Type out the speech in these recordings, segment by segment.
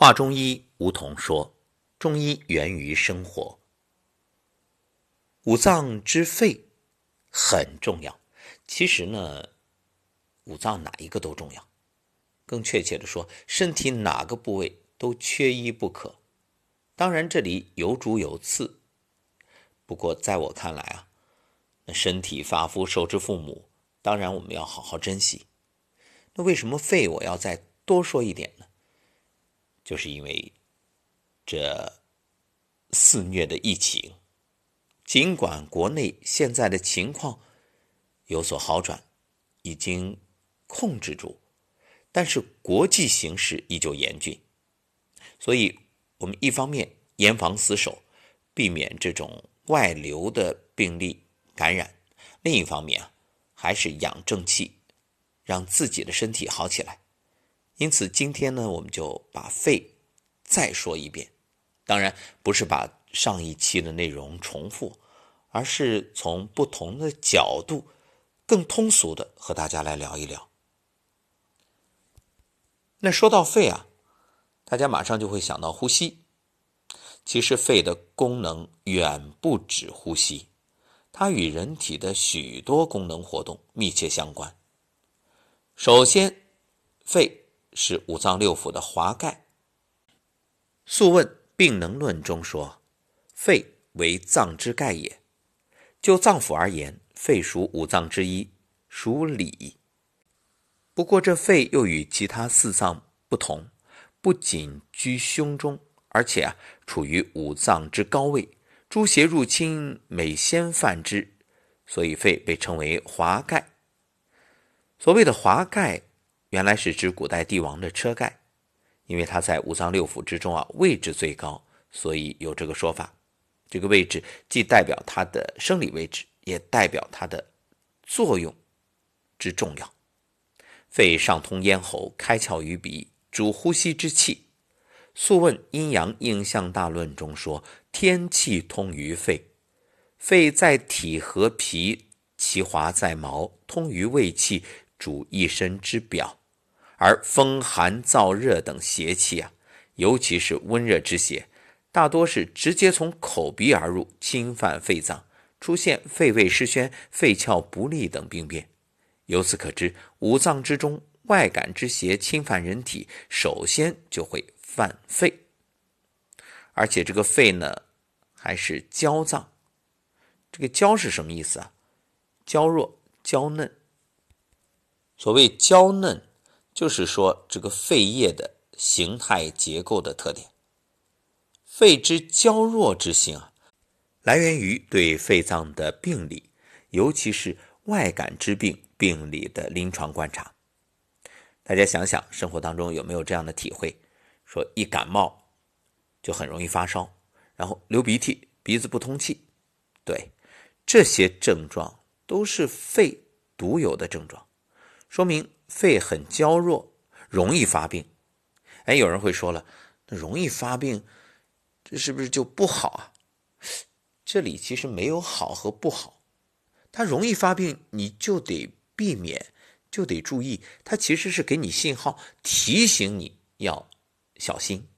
华中医吴桐说：“中医源于生活，五脏之肺很重要。其实呢，五脏哪一个都重要。更确切的说，身体哪个部位都缺一不可。当然，这里有主有次。不过，在我看来啊，那身体发肤受之父母，当然我们要好好珍惜。那为什么肺我要再多说一点？就是因为这肆虐的疫情，尽管国内现在的情况有所好转，已经控制住，但是国际形势依旧严峻，所以我们一方面严防死守，避免这种外流的病例感染；另一方面啊，还是养正气，让自己的身体好起来。因此，今天呢，我们就把肺再说一遍。当然，不是把上一期的内容重复，而是从不同的角度，更通俗的和大家来聊一聊。那说到肺啊，大家马上就会想到呼吸。其实，肺的功能远不止呼吸，它与人体的许多功能活动密切相关。首先，肺。是五脏六腑的华盖。《素问·病能论》中说：“肺为脏之盖也。”就脏腑而言，肺属五脏之一，属里。不过，这肺又与其他四脏不同，不仅居胸中，而且啊，处于五脏之高位。诸邪入侵，每先犯之，所以肺被称为华盖。所谓的华盖。原来是指古代帝王的车盖，因为它在五脏六腑之中啊位置最高，所以有这个说法。这个位置既代表它的生理位置，也代表它的作用之重要。肺上通咽喉，开窍于鼻，主呼吸之气。《素问·阴阳应象大论》中说：“天气通于肺，肺在体和脾，其华在毛，通于胃气，主一身之表。”而风寒燥热等邪气啊，尤其是温热之邪，大多是直接从口鼻而入，侵犯肺脏，出现肺胃失宣、肺窍不利等病变。由此可知，五脏之中外感之邪侵犯人体，首先就会犯肺。而且这个肺呢，还是娇脏。这个娇是什么意思啊？娇弱、娇嫩。所谓娇嫩。就是说，这个肺叶的形态结构的特点，肺之娇弱之性啊，来源于对肺脏的病理，尤其是外感之病病理的临床观察。大家想想，生活当中有没有这样的体会？说一感冒就很容易发烧，然后流鼻涕，鼻子不通气。对，这些症状都是肺独有的症状，说明。肺很娇弱，容易发病。哎，有人会说了，那容易发病，这是不是就不好啊？这里其实没有好和不好，它容易发病，你就得避免，就得注意。它其实是给你信号，提醒你要小心。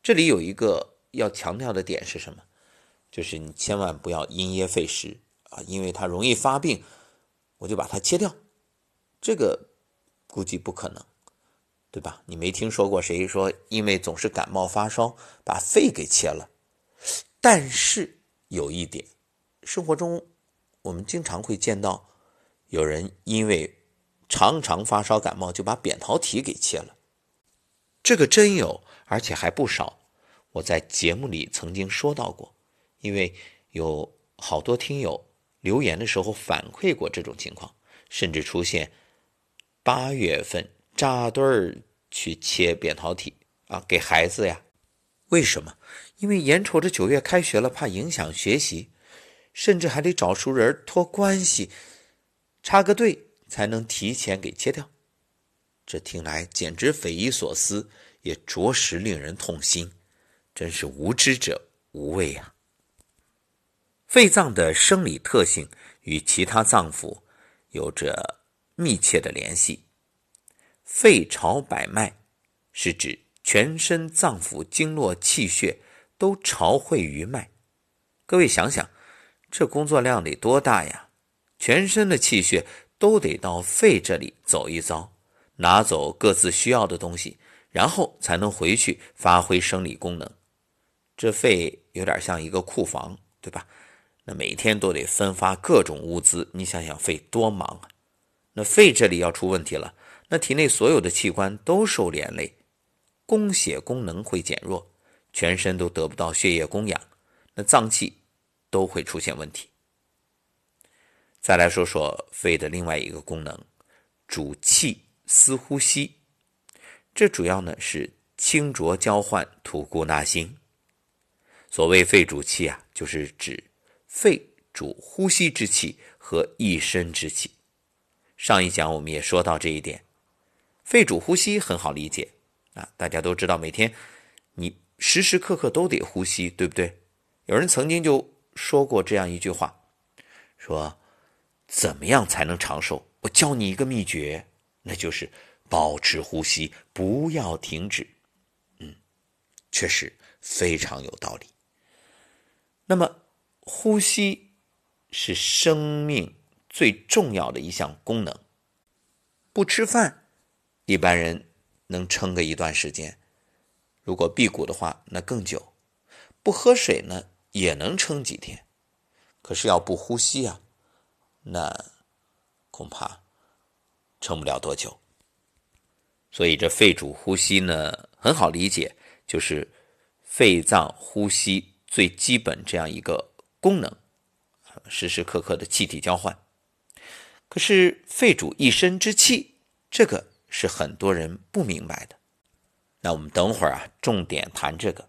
这里有一个要强调的点是什么？就是你千万不要因噎废食啊，因为它容易发病，我就把它切掉。这个估计不可能，对吧？你没听说过谁说因为总是感冒发烧把肺给切了？但是有一点，生活中我们经常会见到有人因为常常发烧感冒就把扁桃体给切了，这个真有，而且还不少。我在节目里曾经说到过，因为有好多听友留言的时候反馈过这种情况，甚至出现。八月份扎堆儿去切扁桃体啊，给孩子呀？为什么？因为眼瞅着九月开学了，怕影响学习，甚至还得找熟人托关系，插个队才能提前给切掉。这听来简直匪夷所思，也着实令人痛心。真是无知者无畏啊！肺脏的生理特性与其他脏腑有着。密切的联系，肺朝百脉是指全身脏腑、经络、气血都朝汇于脉。各位想想，这工作量得多大呀？全身的气血都得到肺这里走一遭，拿走各自需要的东西，然后才能回去发挥生理功能。这肺有点像一个库房，对吧？那每天都得分发各种物资，你想想肺多忙啊！那肺这里要出问题了，那体内所有的器官都受连累，供血功能会减弱，全身都得不到血液供养，那脏器都会出现问题。再来说说肺的另外一个功能，主气司呼吸，这主要呢是清浊交换，吐故纳新。所谓肺主气啊，就是指。肺主呼吸之气和一身之气。上一讲我们也说到这一点，肺主呼吸很好理解啊，大家都知道，每天你时时刻刻都得呼吸，对不对？有人曾经就说过这样一句话，说怎么样才能长寿？我教你一个秘诀，那就是保持呼吸，不要停止。嗯，确实非常有道理。那么。呼吸是生命最重要的一项功能。不吃饭，一般人能撑个一段时间；如果辟谷的话，那更久。不喝水呢，也能撑几天。可是要不呼吸啊，那恐怕撑不了多久。所以这肺主呼吸呢，很好理解，就是肺脏呼吸最基本这样一个。功能，时时刻刻的气体交换。可是肺主一身之气，这个是很多人不明白的。那我们等会儿啊，重点谈这个。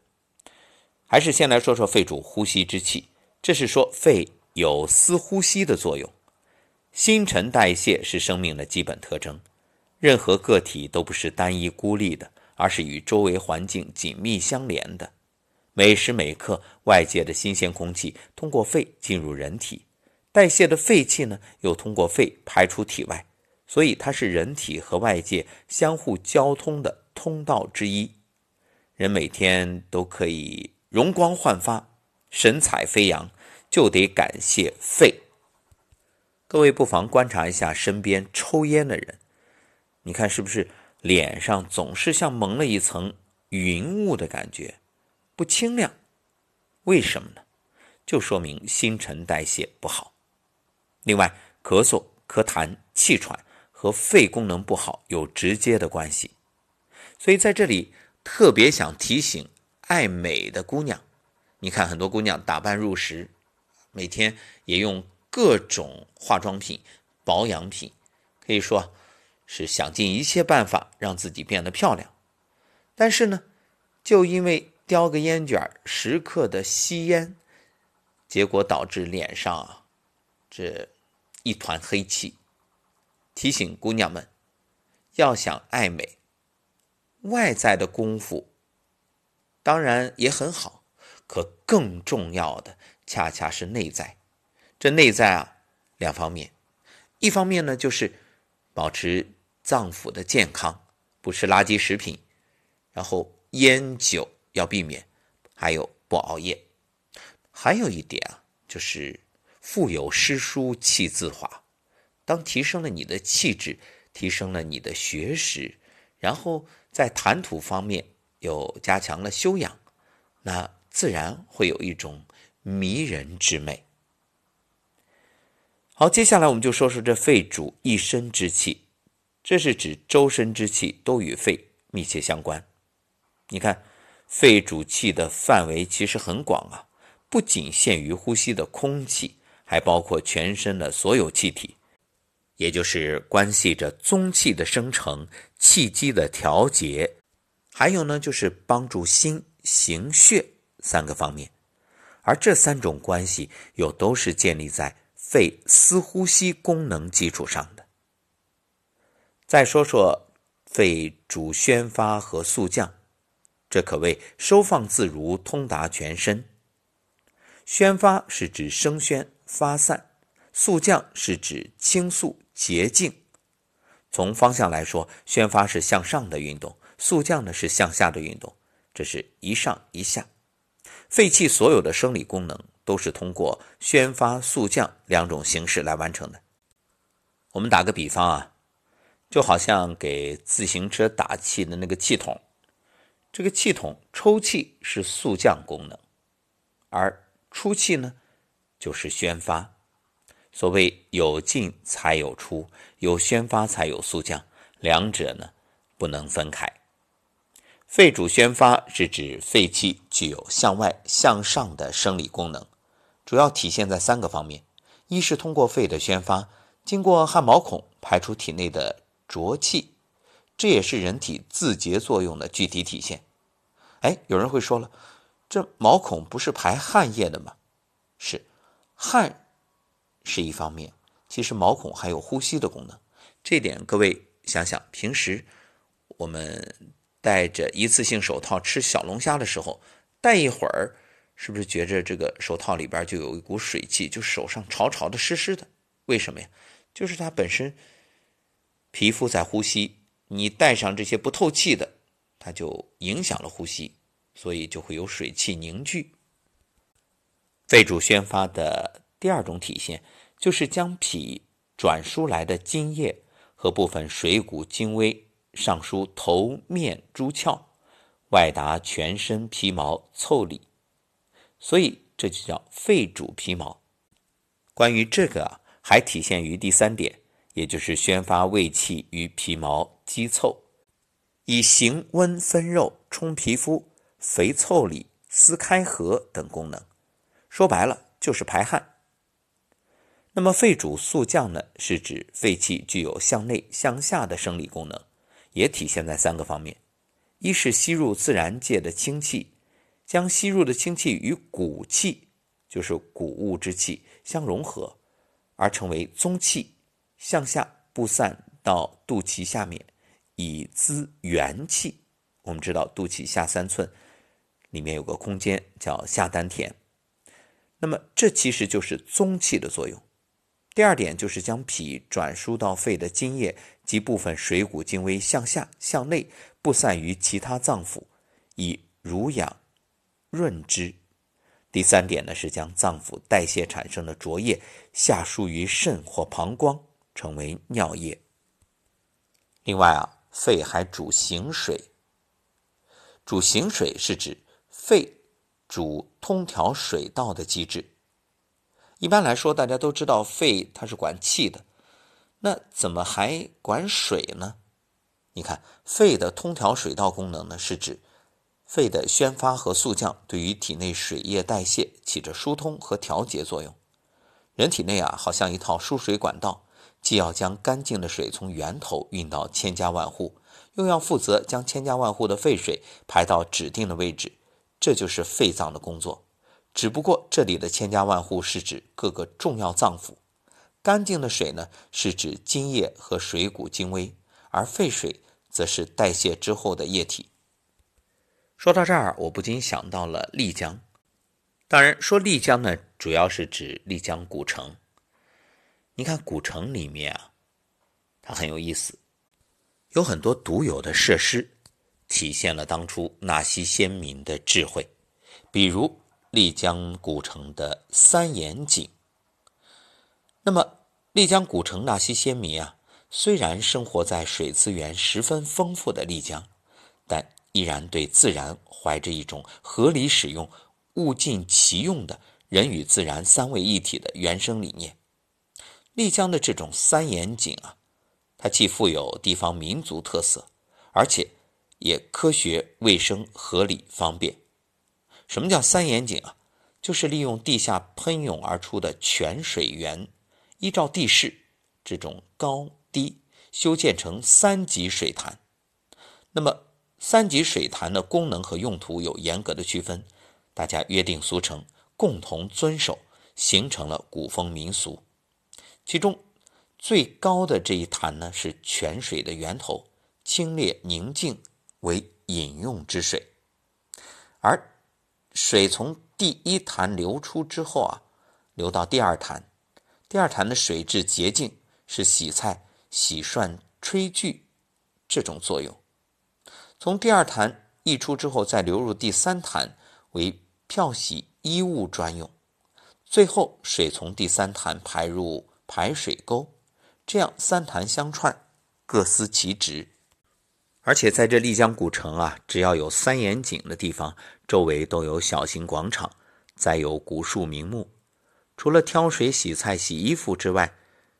还是先来说说肺主呼吸之气，这是说肺有司呼吸的作用。新陈代谢是生命的基本特征，任何个体都不是单一孤立的，而是与周围环境紧密相连的。每时每刻，外界的新鲜空气通过肺进入人体，代谢的废气呢，又通过肺排出体外，所以它是人体和外界相互交通的通道之一。人每天都可以容光焕发、神采飞扬，就得感谢肺。各位不妨观察一下身边抽烟的人，你看是不是脸上总是像蒙了一层云雾的感觉？不清亮，为什么呢？就说明新陈代谢不好。另外，咳嗽、咳痰、气喘和肺功能不好有直接的关系。所以在这里特别想提醒爱美的姑娘，你看很多姑娘打扮入时，每天也用各种化妆品、保养品，可以说是想尽一切办法让自己变得漂亮。但是呢，就因为叼个烟卷，时刻的吸烟，结果导致脸上啊这一团黑气。提醒姑娘们，要想爱美，外在的功夫当然也很好，可更重要的恰恰是内在。这内在啊，两方面，一方面呢就是保持脏腑的健康，不吃垃圾食品，然后烟酒。要避免，还有不熬夜，还有一点啊，就是腹有诗书气自华。当提升了你的气质，提升了你的学识，然后在谈吐方面又加强了修养，那自然会有一种迷人之美。好，接下来我们就说说这肺主一身之气，这是指周身之气都与肺密切相关。你看。肺主气的范围其实很广啊，不仅限于呼吸的空气，还包括全身的所有气体，也就是关系着宗气的生成、气机的调节，还有呢就是帮助心行血三个方面。而这三种关系又都是建立在肺司呼吸功能基础上的。再说说肺主宣发和肃降。这可谓收放自如，通达全身。宣发是指声宣发散，速降是指清肃洁净。从方向来说，宣发是向上的运动，速降呢是向下的运动，这是一上一下。肺气所有的生理功能都是通过宣发、速降两种形式来完成的。我们打个比方啊，就好像给自行车打气的那个气筒，这个气筒抽气是速降功能，而出气呢就是宣发。所谓有进才有出，有宣发才有速降，两者呢不能分开。肺主宣发是指肺气具有向外向上的生理功能，主要体现在三个方面：一是通过肺的宣发，经过汗毛孔排出体内的浊气，这也是人体自洁作用的具体体现。哎，有人会说了，这毛孔不是排汗液的吗？是，汗。是一方面，其实毛孔还有呼吸的功能。这点各位想想，平时我们戴着一次性手套吃小龙虾的时候，戴一会儿，是不是觉着这个手套里边就有一股水汽，就手上潮潮的、湿湿的？为什么呀？就是它本身皮肤在呼吸，你戴上这些不透气的，它就影响了呼吸，所以就会有水汽凝聚。肺主宣发的。第二种体现就是将脾转输来的津液和部分水谷精微上输头面诸窍，外达全身皮毛腠理，所以这就叫肺主皮毛。关于这个，还体现于第三点，也就是宣发胃气于皮毛肌腠，以行温分肉、充皮肤、肥腠理、撕开合等功能。说白了就是排汗。那么肺主速降呢，是指肺气具有向内向下的生理功能，也体现在三个方面：一是吸入自然界的清气，将吸入的清气与谷气，就是谷物之气相融合，而成为宗气，向下布散到肚脐下面，以滋元气。我们知道肚脐下三寸，里面有个空间叫下丹田，那么这其实就是宗气的作用。第二点就是将脾转输到肺的津液及部分水谷精微向下向内布散于其他脏腑，以濡养润之。第三点呢是将脏腑代谢产生的浊液下输于肾或膀胱，成为尿液。另外啊，肺还主行水，主行水是指肺主通调水道的机制。一般来说，大家都知道肺它是管气的，那怎么还管水呢？你看，肺的通调水道功能呢，是指肺的宣发和速降对于体内水液代谢起着疏通和调节作用。人体内啊，好像一套输水管道，既要将干净的水从源头运到千家万户，又要负责将千家万户的废水排到指定的位置，这就是肺脏的工作。只不过这里的千家万户是指各个重要脏腑，干净的水呢是指津液和水谷精微，而废水则是代谢之后的液体。说到这儿，我不禁想到了丽江。当然，说丽江呢，主要是指丽江古城。你看古城里面啊，它很有意思，有很多独有的设施，体现了当初纳西先民的智慧，比如。丽江古城的三眼井。那么，丽江古城纳西先民啊，虽然生活在水资源十分丰富的丽江，但依然对自然怀着一种合理使用、物尽其用的人与自然三位一体的原生理念。丽江的这种三眼井啊，它既富有地方民族特色，而且也科学、卫生、合理、方便。什么叫三眼井啊？就是利用地下喷涌而出的泉水源，依照地势这种高低修建成三级水潭。那么三级水潭的功能和用途有严格的区分，大家约定俗成，共同遵守，形成了古风民俗。其中最高的这一潭呢，是泉水的源头，清冽宁静，为饮用之水，而。水从第一潭流出之后啊，流到第二潭，第二潭的水质洁净，是洗菜、洗涮、炊具这种作用。从第二坛溢出之后，再流入第三坛为漂洗衣物专用，最后水从第三坛排入排水沟，这样三坛相串，各司其职。而且在这丽江古城啊，只要有三眼井的地方，周围都有小型广场，再有古树名木。除了挑水、洗菜、洗衣服之外，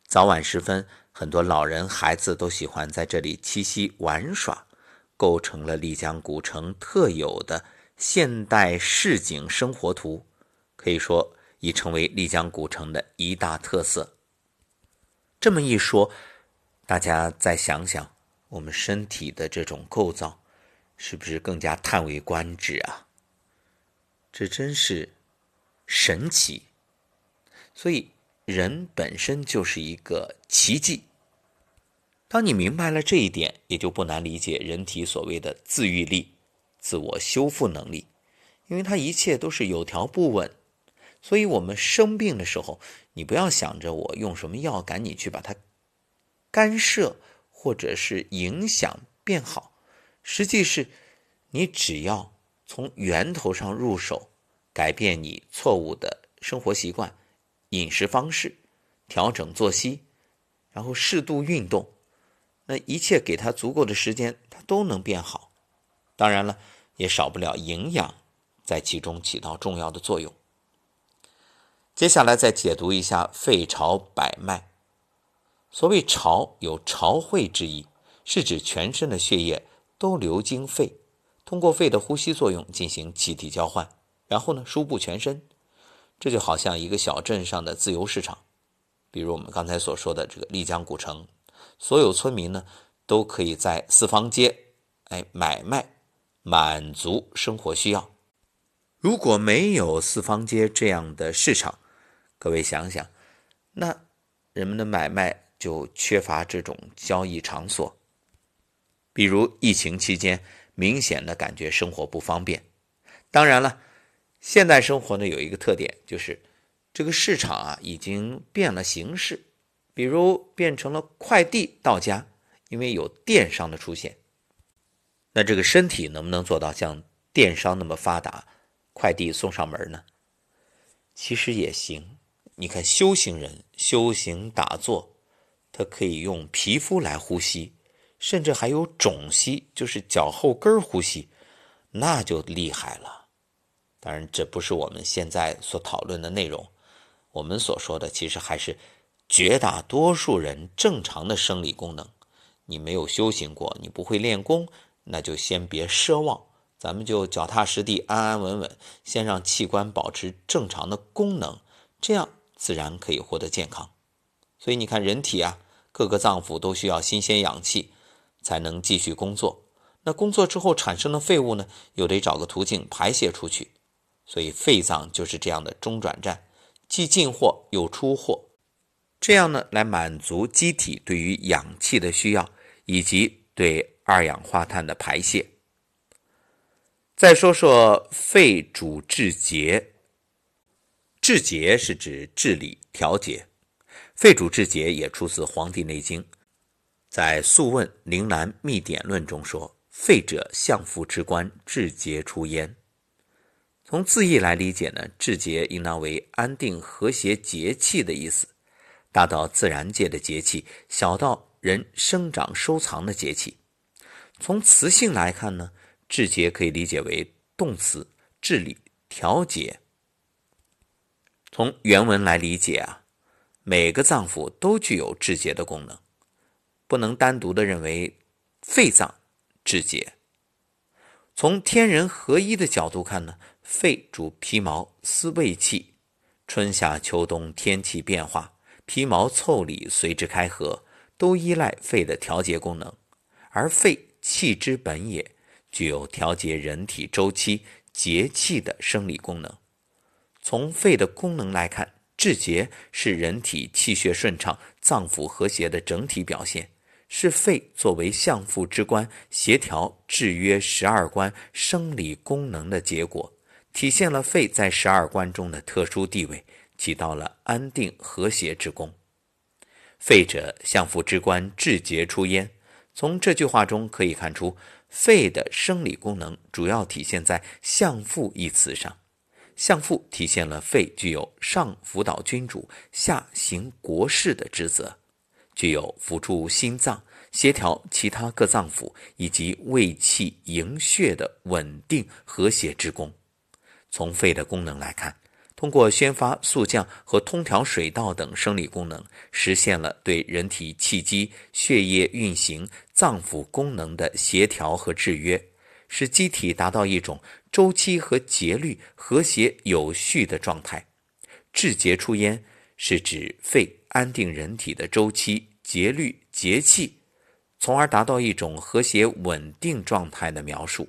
早晚时分，很多老人、孩子都喜欢在这里栖息玩耍，构成了丽江古城特有的现代市井生活图，可以说已成为丽江古城的一大特色。这么一说，大家再想想。我们身体的这种构造，是不是更加叹为观止啊？这真是神奇。所以，人本身就是一个奇迹。当你明白了这一点，也就不难理解人体所谓的自愈力、自我修复能力，因为它一切都是有条不紊。所以，我们生病的时候，你不要想着我用什么药赶紧去把它干涉。或者是影响变好，实际是，你只要从源头上入手，改变你错误的生活习惯、饮食方式，调整作息，然后适度运动，那一切给他足够的时间，他都能变好。当然了，也少不了营养在其中起到重要的作用。接下来再解读一下肺朝百脉。所谓潮有潮会之意，是指全身的血液都流经肺，通过肺的呼吸作用进行气体交换，然后呢输布全身。这就好像一个小镇上的自由市场，比如我们刚才所说的这个丽江古城，所有村民呢都可以在四方街哎买卖，满足生活需要。如果没有四方街这样的市场，各位想想，那人们的买卖。就缺乏这种交易场所，比如疫情期间，明显的感觉生活不方便。当然了，现代生活呢有一个特点，就是这个市场啊已经变了形式，比如变成了快递到家，因为有电商的出现。那这个身体能不能做到像电商那么发达，快递送上门呢？其实也行。你看修行人修行打坐。它可以用皮肤来呼吸，甚至还有种吸，就是脚后跟呼吸，那就厉害了。当然，这不是我们现在所讨论的内容。我们所说的其实还是绝大多数人正常的生理功能。你没有修行过，你不会练功，那就先别奢望。咱们就脚踏实地、安安稳稳，先让器官保持正常的功能，这样自然可以获得健康。所以你看，人体啊，各个脏腑都需要新鲜氧气，才能继续工作。那工作之后产生的废物呢，又得找个途径排泄出去。所以肺脏就是这样的中转站，既进货又出货，这样呢，来满足机体对于氧气的需要，以及对二氧化碳的排泄。再说说肺主治节，治节是指治理调节。肺主治节也出自《黄帝内经》，在《素问·灵兰秘典论》中说：“肺者，相父之官，治节出焉。”从字义来理解呢，治节应当为安定和谐节气的意思，大到自然界的节气，小到人生长收藏的节气。从词性来看呢，治节可以理解为动词，治理、调节。从原文来理解啊。每个脏腑都具有治节的功能，不能单独的认为肺脏治节。从天人合一的角度看呢，肺主皮毛司胃气，春夏秋冬天气变化，皮毛腠理随之开合，都依赖肺的调节功能。而肺气之本也，具有调节人体周期节气的生理功能。从肺的功能来看。治节是人体气血顺畅、脏腑和谐的整体表现，是肺作为相父之官，协调制约十二关生理功能的结果，体现了肺在十二关中的特殊地位，起到了安定和谐之功。肺者，相父之官，治节出焉。从这句话中可以看出，肺的生理功能主要体现在“相父”一词上。相父体现了肺具有上辅导君主、下行国事的职责，具有辅助心脏、协调其他各脏腑以及胃气营血的稳定和谐之功。从肺的功能来看，通过宣发肃降和通调水道等生理功能，实现了对人体气机、血液运行、脏腑功能的协调和制约。使机体达到一种周期和节律和谐有序的状态。治节出焉是指肺安定人体的周期、节律、节气，从而达到一种和谐稳定状态的描述。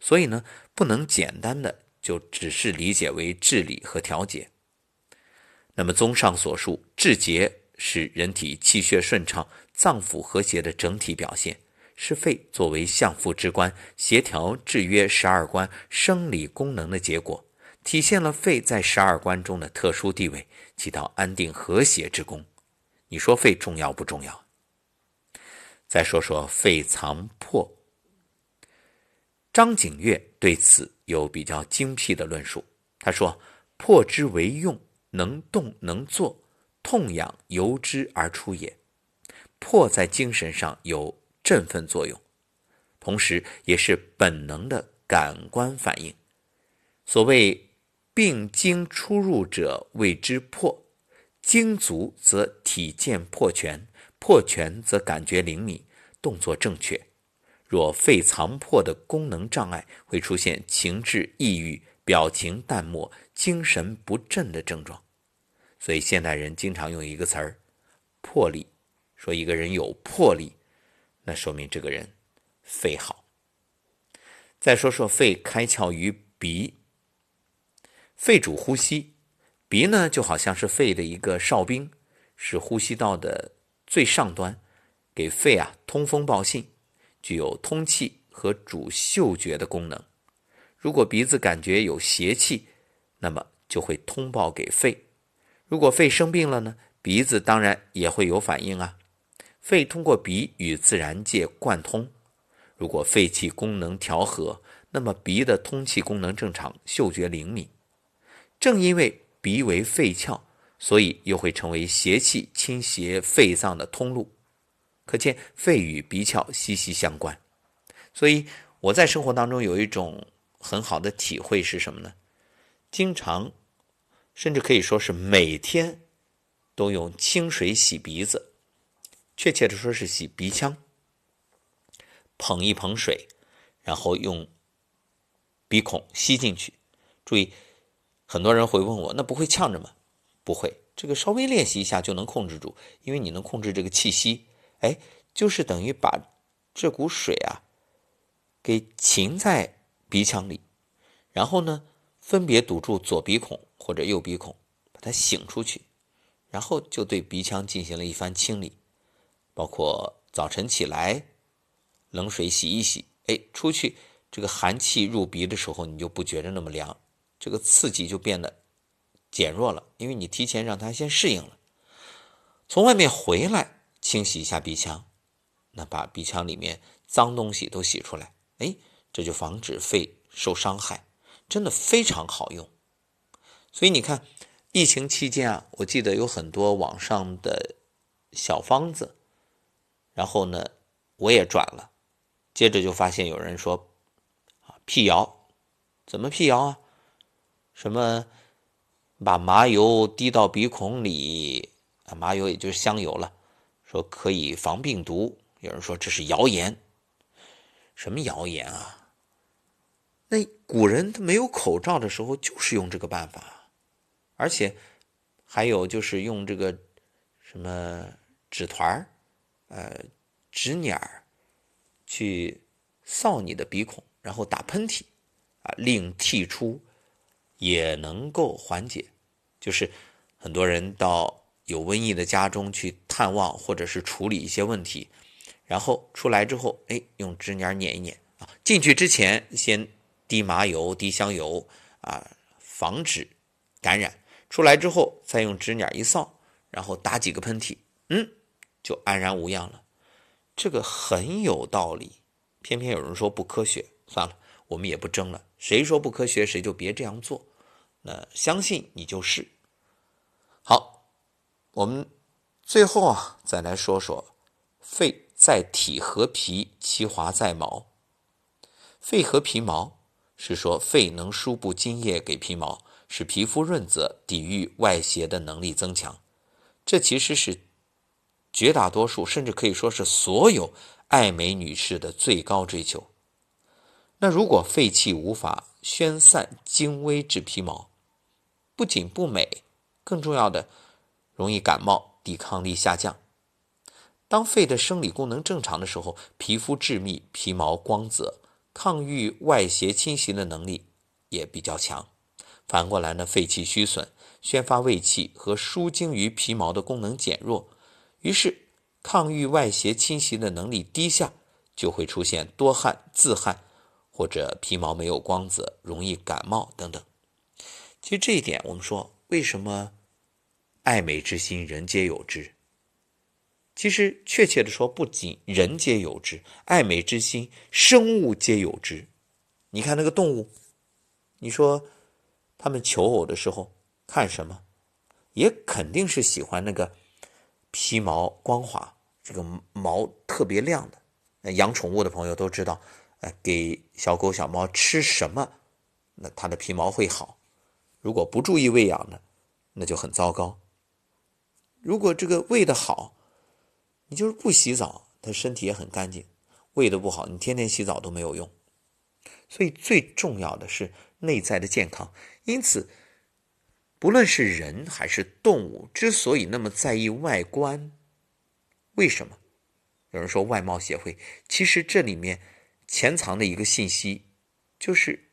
所以呢，不能简单的就只是理解为治理和调节。那么，综上所述，治节是人体气血顺畅、脏腑和谐的整体表现。是肺作为相父之官，协调制约十二官生理功能的结果，体现了肺在十二官中的特殊地位，起到安定和谐之功。你说肺重要不重要？再说说肺藏魄。张景岳对此有比较精辟的论述。他说：“魄之为用，能动能作，痛痒由之而出也。魄在精神上有。”振奋作用，同时也是本能的感官反应。所谓病经出入者谓之魄，精足则体健魄全，魄全则感觉灵敏，动作正确。若肺藏魄的功能障碍，会出现情志抑郁、表情淡漠、精神不振的症状。所以现代人经常用一个词儿“魄力”，说一个人有魄力。那说明这个人肺好。再说说肺开窍于鼻，肺主呼吸，鼻呢就好像是肺的一个哨兵，是呼吸道的最上端，给肺啊通风报信，具有通气和主嗅觉的功能。如果鼻子感觉有邪气，那么就会通报给肺。如果肺生病了呢，鼻子当然也会有反应啊。肺通过鼻与自然界贯通，如果肺气功能调和，那么鼻的通气功能正常，嗅觉灵敏。正因为鼻为肺窍，所以又会成为邪气侵袭肺脏的通路。可见肺与鼻窍息息相关。所以我在生活当中有一种很好的体会是什么呢？经常，甚至可以说是每天，都用清水洗鼻子。确切的说是洗鼻腔，捧一捧水，然后用鼻孔吸进去。注意，很多人会问我，那不会呛着吗？不会，这个稍微练习一下就能控制住，因为你能控制这个气息。哎，就是等于把这股水啊给噙在鼻腔里，然后呢，分别堵住左鼻孔或者右鼻孔，把它擤出去，然后就对鼻腔进行了一番清理。包括早晨起来，冷水洗一洗，哎，出去这个寒气入鼻的时候，你就不觉得那么凉，这个刺激就变得减弱了，因为你提前让它先适应了。从外面回来，清洗一下鼻腔，那把鼻腔里面脏东西都洗出来，哎，这就防止肺受伤害，真的非常好用。所以你看，疫情期间啊，我记得有很多网上的小方子。然后呢，我也转了，接着就发现有人说，啊，辟谣，怎么辟谣啊？什么把麻油滴到鼻孔里，啊，麻油也就是香油了，说可以防病毒。有人说这是谣言，什么谣言啊？那古人他没有口罩的时候就是用这个办法，而且还有就是用这个什么纸团儿。呃，纸捻去扫你的鼻孔，然后打喷嚏，啊，令涕出，也能够缓解。就是很多人到有瘟疫的家中去探望，或者是处理一些问题，然后出来之后，哎，用纸捻捻一捻啊。进去之前先滴麻油、滴香油啊，防止感染。出来之后再用纸捻一扫，然后打几个喷嚏，嗯。就安然无恙了，这个很有道理。偏偏有人说不科学。算了，我们也不争了。谁说不科学，谁就别这样做。那相信你就是。好，我们最后啊，再来说说肺在体合皮，其华在毛。肺合皮毛是说肺能输布津液给皮毛，使皮肤润泽，抵御外邪的能力增强。这其实是绝大多数，甚至可以说是所有爱美女士的最高追求。那如果肺气无法宣散精微至皮毛，不仅不美，更重要的容易感冒，抵抗力下降。当肺的生理功能正常的时候，皮肤致密，皮毛光泽，抗御外邪侵袭的能力也比较强。反过来呢，肺气虚损，宣发胃气和输精于皮毛的功能减弱，于是抗御外邪侵袭的能力低下，就会出现多汗、自汗。或者皮毛没有光泽，容易感冒等等。其实这一点，我们说为什么爱美之心人皆有之？其实确切的说，不仅人皆有之，爱美之心生物皆有之。你看那个动物，你说他们求偶的时候看什么？也肯定是喜欢那个皮毛光滑、这个毛特别亮的。养宠物的朋友都知道。哎，给小狗小猫吃什么，那它的皮毛会好。如果不注意喂养呢，那就很糟糕。如果这个喂的好，你就是不洗澡，它身体也很干净；喂的不好，你天天洗澡都没有用。所以最重要的是内在的健康。因此，不论是人还是动物，之所以那么在意外观，为什么？有人说外貌协会，其实这里面。潜藏的一个信息，就是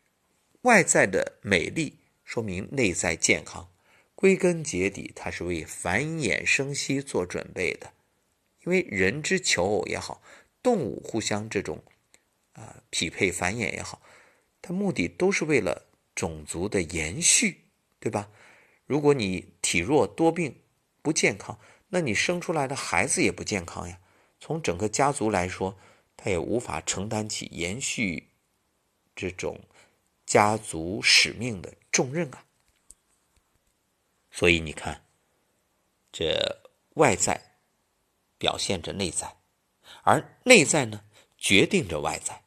外在的美丽说明内在健康。归根结底，它是为繁衍生息做准备的。因为人之求偶也好，动物互相这种啊匹配繁衍也好，它目的都是为了种族的延续，对吧？如果你体弱多病不健康，那你生出来的孩子也不健康呀。从整个家族来说。他也无法承担起延续这种家族使命的重任啊！所以你看，这外在表现着内在，而内在呢，决定着外在。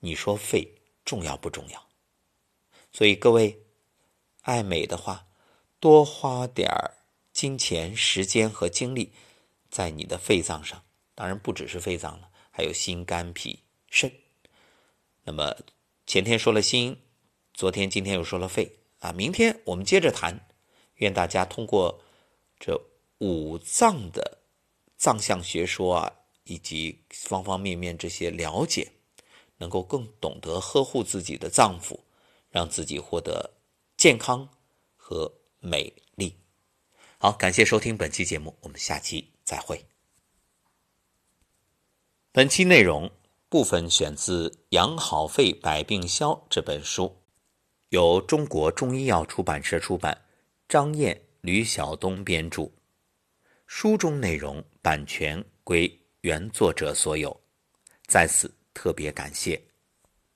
你说肺重要不重要？所以各位爱美的话，多花点金钱、时间和精力在你的肺脏上。当然不只是肺脏了，还有心、肝、脾、肾。那么前天说了心，昨天、今天又说了肺啊。明天我们接着谈。愿大家通过这五脏的脏象学说啊，以及方方面面这些了解，能够更懂得呵护自己的脏腑，让自己获得健康和美丽。好，感谢收听本期节目，我们下期再会。本期内容部分选自《养好肺，百病消》这本书，由中国中医药出版社出版，张燕、吕晓东编著。书中内容版权归原作者所有，在此特别感谢。